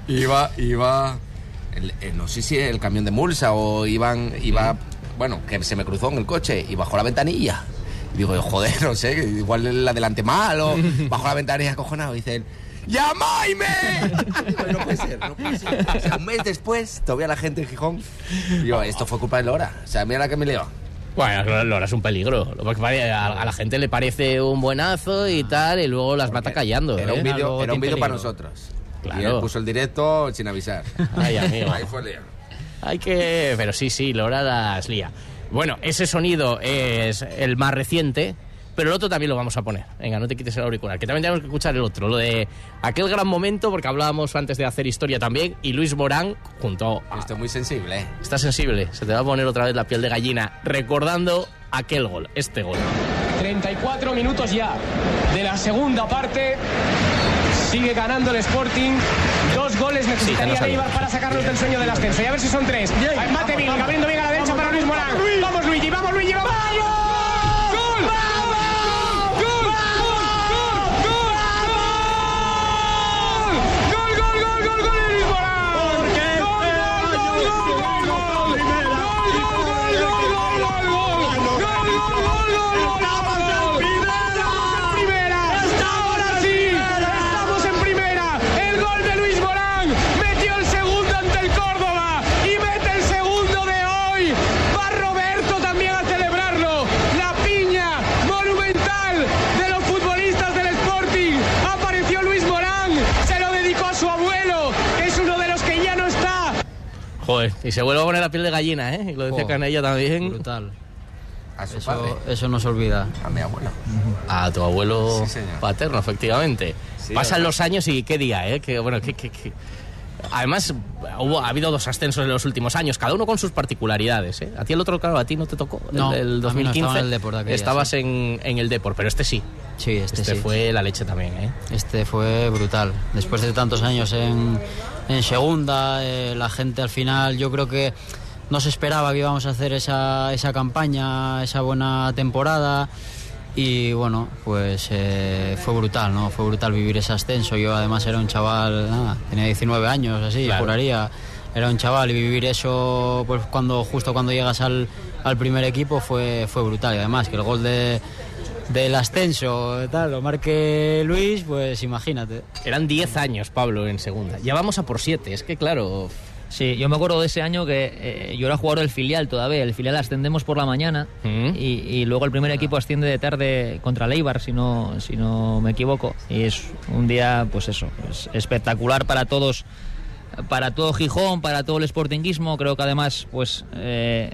S4: Iba, iba. el- eh, no sé si el camión de Mulsa o iban, iba. Bueno, que se me cruzó en el coche y bajó la ventanilla. Y digo, joder, no sé, igual la delante mal o [LAUGHS] bajó la ventanilla acojonado. Y dice [LAUGHS] Digo, no puede ser, no puede ser. O sea, un mes después, todavía la gente en Gijón. Digo, esto fue culpa de Lora. O sea, mira la que me lió.
S2: Bueno, Lora es un peligro. A, a la gente le parece un buenazo y tal, y luego las mata callando.
S4: Era
S2: ¿eh?
S4: un vídeo,
S2: Luego
S4: era un vídeo para nosotros.
S2: Claro.
S4: Y él puso el directo sin avisar.
S2: Ay, amigo.
S4: Ahí fue el.
S2: Hay que. Pero sí, sí, Lora las lía. Bueno, ese sonido es el más reciente, pero el otro también lo vamos a poner. Venga, no te quites el auricular, que también tenemos que escuchar el otro, lo de aquel gran momento, porque hablábamos antes de hacer historia también, y Luis Morán junto a.
S4: Esto es muy sensible, ¿eh?
S2: Está sensible, se te va a poner otra vez la piel de gallina, recordando aquel gol, este gol.
S12: 34 minutos ya de la segunda parte. Sigue ganando el Sporting. Dos goles necesitaría
S2: Sí,
S12: Eibar para sacarnos del sueño del ascenso. Y a ver si son tres. Mate abriendo bien a la derecha para Luis Morán. Vamos Luigi, vamos Luigi, vamos. Y se
S2: vuelve a poner la piel de gallina, ¿eh? Y lo decía
S3: Jo,
S2: Canella también.
S3: Brutal.
S4: A su padre.
S3: Eso, no se olvida.
S4: A mi abuelo.
S2: A tu abuelo
S4: Sí, señor.
S2: paterno, efectivamente.
S4: Sí,
S2: Pasan los años y qué día, ¿eh? Que, bueno, que, que- que- Además, hubo, ha habido dos ascensos en los últimos años, cada uno con sus particularidades. ¿eh? A ti el otro, claro, a ti no te tocó. el
S3: No,
S2: 2015.
S3: estaba en el Depor de aquella,
S2: Estabas
S3: sí.
S2: en, en el Depor, pero este sí.
S3: Sí, este,
S2: Este
S3: sí.
S2: fue la leche también, ¿eh?
S3: Este fue brutal. Después de tantos años en, en segunda, eh, la gente al final, yo creo que no se esperaba que íbamos a hacer esa, esa campaña, esa buena temporada. Y bueno, pues eh, fue brutal, ¿no? Fue brutal vivir ese ascenso. Yo además era un chaval, nada, tenía 19 años, así,
S2: Claro.
S3: juraría. Era un chaval y vivir eso, pues cuando justo cuando llegas al, al primer equipo fue, fue brutal. Y además que el gol de, del ascenso, tal, lo marque Luis, pues imagínate.
S2: Eran 10 años, Pablo, en segunda. Ya vamos a por 7. Es que, claro,
S9: Sí, yo me acuerdo de ese año que eh, yo era jugador del filial todavía. El filial ascendemos por la mañana
S2: Mm.
S9: y, y luego el primer equipo asciende de tarde contra Leibar, si no, si no me equivoco. Y es un día, pues eso, es espectacular para todos, para todo Gijón, para todo el sportinguismo. Creo que además, pues eh,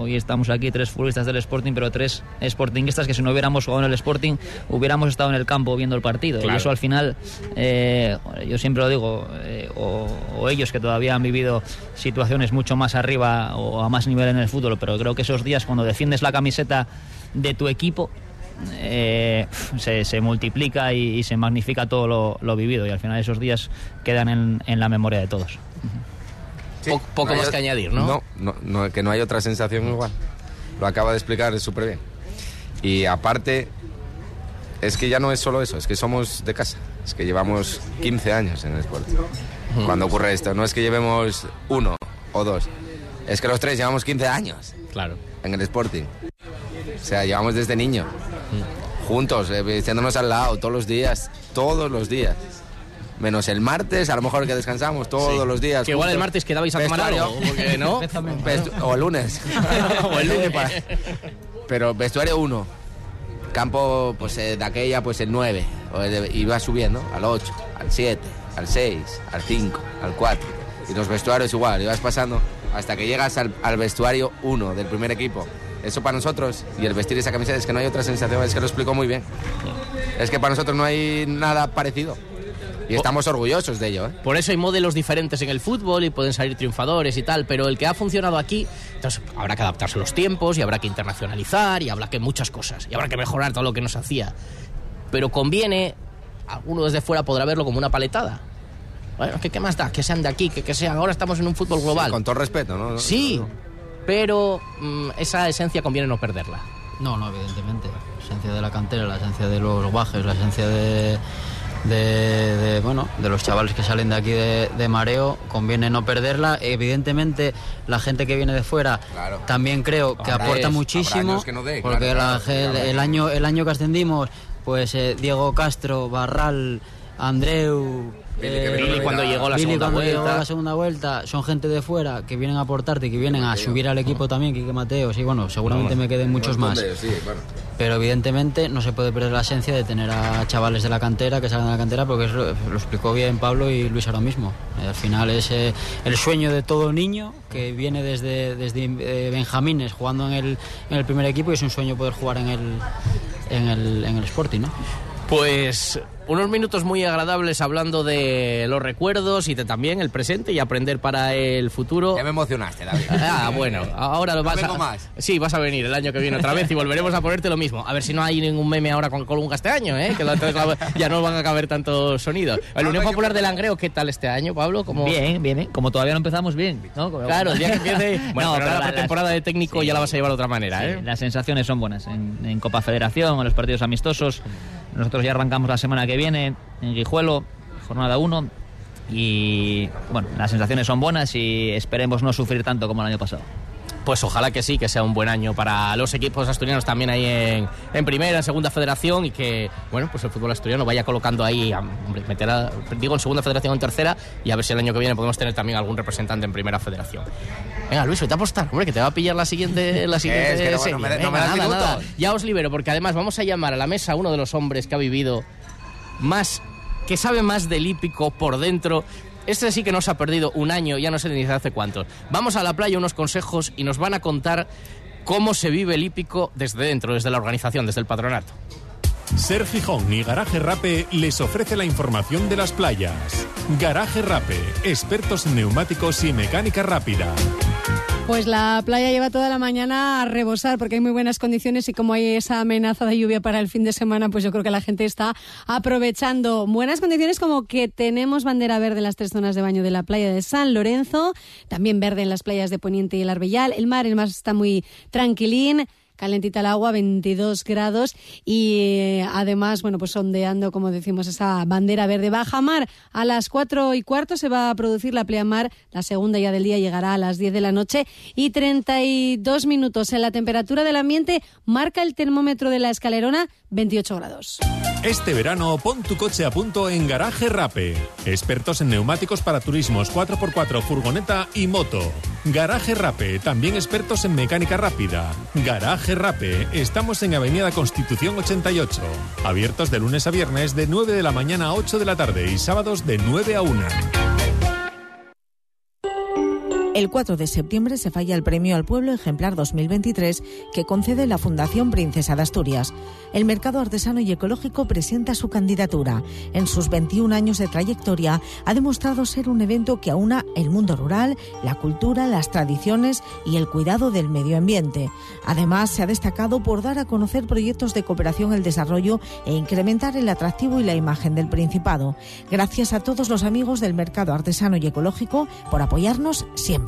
S9: Hoy estamos aquí tres futbolistas del Sporting, pero tres Sportingistas que si no hubiéramos jugado en el Sporting hubiéramos estado en el campo viendo el partido.
S2: Claro.
S9: Y eso al final, eh, yo siempre lo digo, eh, o, o ellos que todavía han vivido situaciones mucho más arriba o a más nivel en el fútbol, pero creo que esos días cuando defiendes la camiseta de tu equipo, eh, se, se multiplica y, y se magnifica todo lo, lo vivido y al final esos días quedan en, en la memoria de todos.
S4: Sí,
S2: poco más que añadir, ¿no?
S4: No, no, no, que no hay otra sensación igual. Lo acaba de explicar súper bien. Y aparte, es que ya no es solo eso, es que somos de casa. Es que llevamos 15 años en el Sporting. Cuando ocurre esto, no es que llevemos uno o dos, es que los tres llevamos 15 años
S2: Claro.
S4: en el Sporting. O sea, llevamos desde niño. Juntos, eh, vistiéndonos al lado, todos los días, todos los días. Menos el martes, a lo mejor que descansamos todos
S2: Sí.
S4: los días.
S2: Que igual el martes quedabais a tomar
S4: Vestuario.
S2: algo, porque, ¿no? [LAUGHS]
S4: Vestu- o el lunes. [LAUGHS]
S2: O el [LAUGHS] lunes.
S4: Pero vestuario 1. Campo, pues eh, de aquella, pues el 9. Y va subiendo al 8, al 7, al 6, al 5, al 4. Y los vestuarios igual, y vas pasando hasta que llegas al, al vestuario 1 del primer equipo. Eso para nosotros, y el vestir esa camiseta, es que no hay otra sensación, es que lo explicó muy bien. Es que para nosotros no hay nada parecido. Y estamos orgullosos de ello, ¿eh?
S2: Por eso hay modelos diferentes en el fútbol y pueden salir triunfadores y tal, pero el que ha funcionado aquí, entonces habrá que adaptarse a los tiempos y habrá que internacionalizar y habrá que muchas cosas y habrá que mejorar todo lo que nos hacía. Pero conviene, alguno desde fuera podrá verlo como una paletada. Bueno, ¿qué, qué más da? Que sean de aquí, que, que sean. Ahora estamos en un fútbol global.
S4: Con todo respeto, ¿no?
S2: Sí, pero mm, esa esencia conviene no perderla.
S3: No, no, evidentemente. La esencia de la cantera, la esencia de los guajes, la esencia de, de, de, bueno, de los chavales que salen de aquí de, de Mareo, conviene no perderla. Evidentemente, la gente que viene de fuera
S4: Claro.
S3: también creo que
S4: Habrá-
S3: aporta muchísimo.
S4: años que no dé,
S3: porque
S4: claro,
S3: la
S4: claro,
S3: ge-
S4: claro.
S3: el, año, el año que ascendimos, pues eh, Diego Castro, Barral, Andreu.
S4: Vino
S2: Billy cuando llegó la
S3: Billy
S2: segunda
S3: cuando llegó
S2: vuelta.
S3: la segunda vuelta, son gente de fuera que vienen a aportarte, que vienen a subir al equipo también, Quique Mateo, sí, bueno, seguramente me queden muchos más. Pero evidentemente no se puede perder la esencia de tener a chavales de la cantera que salgan de la cantera, porque eso lo explicó bien Pablo y Luis ahora mismo. Eh, al final es eh, el sueño de todo niño que viene desde, desde eh, Benjamines jugando en el, en el primer equipo y es un sueño poder jugar en el, en el, en el Sporting, ¿no?
S2: Pues unos minutos muy agradables hablando de los recuerdos y de también el presente y aprender para el futuro.
S4: Ya me emocionaste, David. [LAUGHS]
S2: Ah, bueno, ahora lo
S4: No
S2: vas
S4: vengo
S2: a...
S4: más.
S2: Sí, vas a venir el año que viene otra vez y volveremos a ponerte lo mismo. A ver si no hay ningún meme ahora con Colunga este año, ¿eh? Que lo- ya no van a caber tantos sonidos. El Unión Popular de Langreo, ¿qué tal este año, Pablo? ¿Cómo...
S9: Bien, bien, bien. Como todavía no empezamos bien, ¿no? Como-
S2: Claro, el día que empiece... [LAUGHS] Bueno,
S9: No,
S2: pero la
S9: la-
S2: pretemporada de técnico
S9: sí.
S2: ya la vas a llevar de otra manera,
S9: Sí,
S2: ¿eh?
S9: Las sensaciones son buenas en, en Copa Federación, en los partidos amistosos. Nosotros ya arrancamos la semana que viene en Guijuelo, jornada 1. Y bueno, las sensaciones son buenas y esperemos no sufrir tanto como el año pasado.
S2: Pues ojalá que sí, que sea un buen año para los equipos asturianos también ahí en, en primera, en segunda federación y que, bueno, pues el fútbol asturiano vaya colocando ahí, a- hombre, meter a- digo, en segunda federación o en tercera y a ver si el año que viene podemos tener también algún representante en primera federación. Venga, Luis, vete a apostar, hombre, que te va a pillar la siguiente, la siguiente
S4: Es que no-
S2: serie.
S4: no me- no
S2: Venga,
S4: me
S2: nada, nada. Ya os libero, porque además vamos a llamar a la mesa a uno de los hombres que ha vivido más, que sabe más del hípico por dentro. Este sí que nos ha perdido un año, ya no sé ni hace cuántos. Vamos a la playa, unos consejos y nos van a contar cómo se vive el hípico desde dentro, desde la organización, desde el patronato.
S7: Ser Gijón y Garaje Rape les ofrece la información de las playas. Garaje Rape, expertos en neumáticos y mecánica rápida.
S8: Pues la playa lleva toda la mañana a rebosar porque hay muy buenas condiciones y como hay esa amenaza de lluvia para el fin de semana, pues yo creo que la gente está aprovechando buenas condiciones como que tenemos bandera verde en las tres zonas de baño de la playa de San Lorenzo, también verde en las playas de Poniente y el Arbellal, el mar, el mar está muy tranquilín. Calentita el agua, 22 grados y eh, además, bueno, pues sondeando, como decimos, esa bandera verde. Baja mar a las 4 y cuarto se va a producir la pleamar, la segunda ya del día llegará a las 10 de la noche y 32 minutos en la temperatura del ambiente marca el termómetro de la escalerona 28 grados.
S7: Este verano pon tu coche a punto en Garaje Rape. Expertos en neumáticos para turismos 4x4, furgoneta y moto. Garaje Rape, también expertos en mecánica rápida. Garaje Rape, estamos en Avenida Constitución 88. Abiertos de lunes a viernes de 9 de la mañana a 8 de la tarde y sábados de 9 a 1.
S13: El 4 de septiembre se falla el Premio al Pueblo Ejemplar 2023 que concede la Fundación Princesa de Asturias. El mercado artesano y ecológico presenta su candidatura. En sus 21 años de trayectoria ha demostrado ser un evento que aúna el mundo rural, la cultura, las tradiciones y el cuidado del medio ambiente. Además, se ha destacado por dar a conocer proyectos de cooperación al desarrollo e incrementar el atractivo y la imagen del Principado. Gracias a todos los amigos del mercado artesano y ecológico por apoyarnos siempre.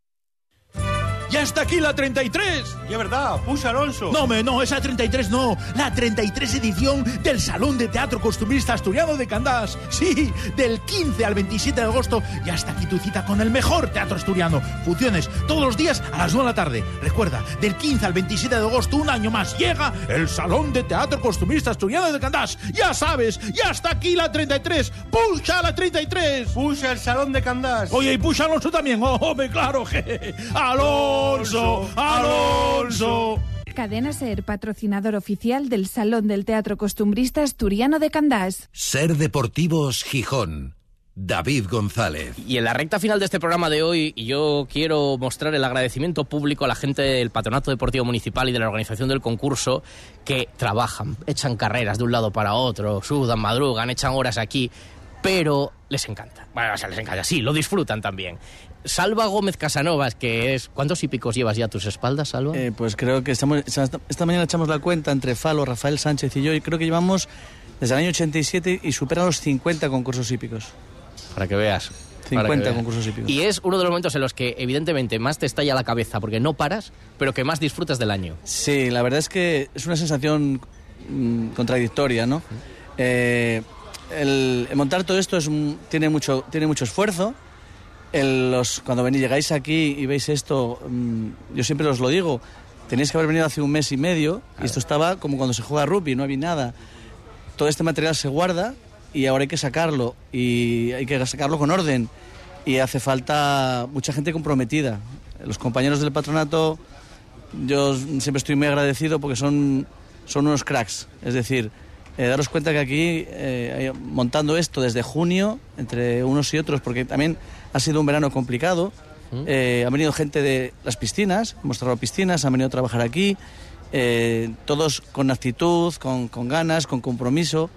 S14: ¡Ya está aquí la 33!
S10: Y es verdad, puxa Alonso.
S14: No, me, no, esa 33 no. La 33 edición del Salón de Teatro Costumbrista Asturiano de Candás. Sí, del 15 al 27 de agosto. Ya está aquí tu cita con el mejor teatro asturiano. Funciones todos los días a las 2 de la tarde. Recuerda, del 15 al 27 de agosto, un año más, llega el Salón de Teatro Costumbrista Asturiano de Candás. Ya sabes, ya está aquí la 33. ¡Puxa la 33!
S10: Puxa el Salón de Candás.
S14: Oye, y puxa Alonso también. [LAUGHS] ¡Oh, hombre, claro! je. ¡Alonso! Alonso, Alonso.
S15: Cadena Ser, patrocinador oficial del Salón del Teatro Costumbrista Asturiano de Candás.
S1: Ser Deportivos Gijón. David González.
S2: Y en la recta final de este programa de hoy, yo quiero mostrar el agradecimiento público a la gente del Patronato Deportivo Municipal y de la organización del concurso que trabajan, echan carreras de un lado para otro, sudan, madrugan, echan horas aquí, pero les encanta. Bueno, o sea, les encanta, sí, lo disfrutan también. Salva Gómez Casanovas, que es... ¿Cuántos hípicos llevas ya a tus espaldas, Salva?
S16: Eh, pues creo que estamos, esta, mañana echamos la cuenta entre Falo, Rafael Sánchez y yo y creo que llevamos desde el año 87 y superan los 50 concursos hípicos.
S2: Para que veas.
S16: 50
S2: para que veas.
S16: concursos hípicos.
S2: Y es uno de los momentos en los que evidentemente más te estalla la cabeza porque no paras, pero que más disfrutas del año.
S16: Sí, la verdad es que es una sensación mm, contradictoria, ¿no? Eh, el, el montar todo esto es, tiene, mucho, tiene mucho esfuerzo. El- los, cuando venís, llegáis aquí y veis esto, mm, yo siempre os lo digo, tenéis que haber venido hace un mes y medio y esto estaba como cuando se juega rugby, no había nada. Todo este material se guarda y ahora hay que sacarlo y hay que sacarlo con orden y hace falta mucha gente comprometida. Los compañeros del patronato, yo siempre estoy muy agradecido porque son, son unos cracks. Es decir, eh, daros cuenta que aquí, eh, montando esto desde junio, entre unos y otros, porque también ha sido un verano complicado, eh, ha venido gente de las piscinas, hemos cerrado piscinas, han venido a trabajar aquí, eh, todos con actitud, con, con ganas, con compromiso.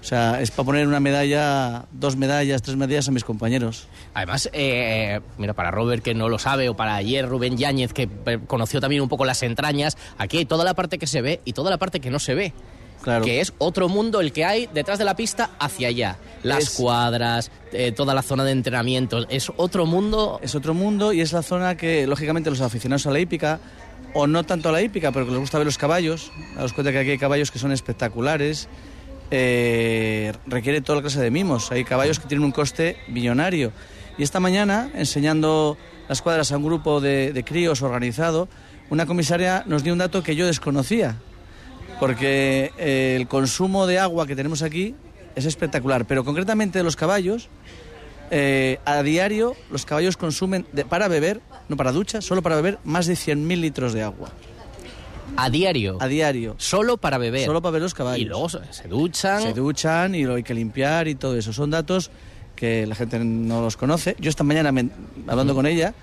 S16: O sea, es para poner una medalla, dos medallas, tres medallas a mis compañeros.
S2: Además, eh, mira, para Robert que no lo sabe, o para ayer Rubén Yáñez que eh, conoció también un poco las entrañas, aquí hay toda la parte que se ve y toda la parte que no se ve.
S16: Claro.
S2: Que es otro mundo el que hay detrás de la pista hacia allá. Las
S16: Es-
S2: cuadras, eh, toda la zona de entrenamientos. Es otro mundo.
S16: Es otro mundo y es la zona que, lógicamente, los aficionados a la hípica, o no tanto a la hípica, pero que les gusta ver los caballos, daros cuenta que aquí hay caballos que son espectaculares, eh, requiere toda la clase de mimos. Hay caballos que tienen un coste millonario. Y esta mañana, enseñando las cuadras a un grupo de, de críos organizado, una comisaria nos dio un dato que yo desconocía, porque eh, el consumo de agua que tenemos aquí es espectacular, pero concretamente de los caballos, eh, a diario los caballos consumen de- para beber, no para ducha, solo para beber más de 100.000 litros de agua.
S2: A diario.
S16: A diario.
S2: Solo para beber.
S16: Solo para beber los caballos.
S2: Y luego se duchan.
S16: Se duchan y lo hay que limpiar y todo eso. Son datos que la gente no los conoce. Yo esta mañana me- hablando con ella,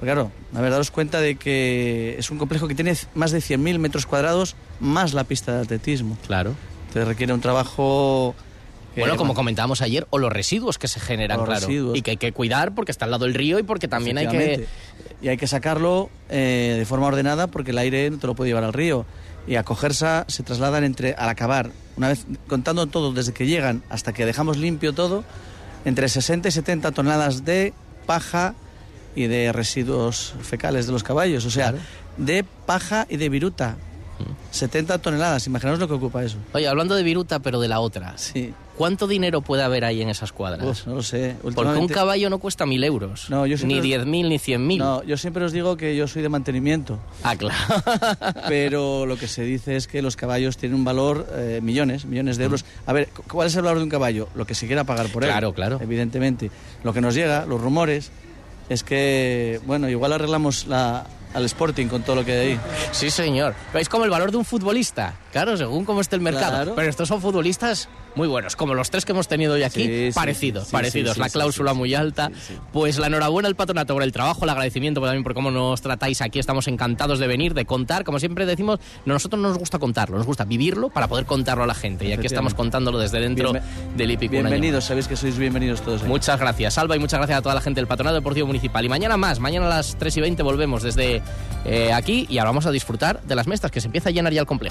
S16: pues claro, a ver, daros cuenta de que es un complejo que tiene más de 100.000 metros cuadrados más la pista de atletismo.
S2: Claro.
S16: Entonces requiere un trabajo...
S2: Bueno, como comentábamos ayer, o los residuos que se generan,
S16: Los
S2: claro.
S16: residuos.
S2: Y que hay que cuidar porque está al lado del río y porque también hay que.
S16: Y hay que sacarlo eh, de forma ordenada porque el aire no te lo puede llevar al río. Y a cogerse se trasladan entre, al acabar, una vez contando todo, desde que llegan hasta que dejamos limpio todo, entre 60 y 70 toneladas de paja y de residuos fecales de los caballos. O sea, de paja y de viruta. 70 toneladas, imaginaos lo que ocupa eso.
S2: Oye, hablando de viruta, pero de la otra.
S16: Sí.
S2: ¿cuánto dinero puede haber ahí en esas cuadras?
S16: Uf, no lo sé.
S2: Porque un caballo no cuesta mil euros.
S16: No, yo siempre-
S2: ni diez mil, ni cien mil.
S16: No, yo siempre os digo que yo soy de mantenimiento.
S2: Ah, claro. [LAUGHS]
S16: Pero lo que se dice es que los caballos tienen un valor, eh, millones, millones de euros. A ver, cu- ¿cuál es el valor de un caballo? Lo que se quiera pagar por él.
S2: Claro, claro.
S16: Evidentemente. Lo que nos llega, los rumores, es que, bueno, igual arreglamos la, al Sporting con todo lo que hay ahí.
S2: Sí, señor. ¿Veis como el valor de un futbolista? Claro, según cómo esté el mercado.
S16: Claro.
S2: Pero estos son futbolistas muy buenos, como los tres que hemos tenido hoy aquí,
S16: Sí,
S2: parecidos,
S16: sí,
S2: parecidos.
S16: sí,
S2: la cláusula muy alta. Pues la enhorabuena al patronato por el trabajo, el agradecimiento también por cómo nos tratáis aquí. Estamos encantados de venir, de contar. Como siempre decimos, nosotros no nos gusta contarlo, nos gusta vivirlo para poder contarlo a la gente. Y aquí estamos contándolo desde dentro del año
S16: Bienvenidos, sabéis que sois bienvenidos todos. aquí.
S2: Muchas gracias, Salva, y muchas gracias a toda la gente del Patronato Deportivo Municipal. Y mañana más, mañana a las 3 y 20 volvemos desde eh, aquí y ahora vamos a disfrutar de las mestas, que se empieza a llenar ya el complejo.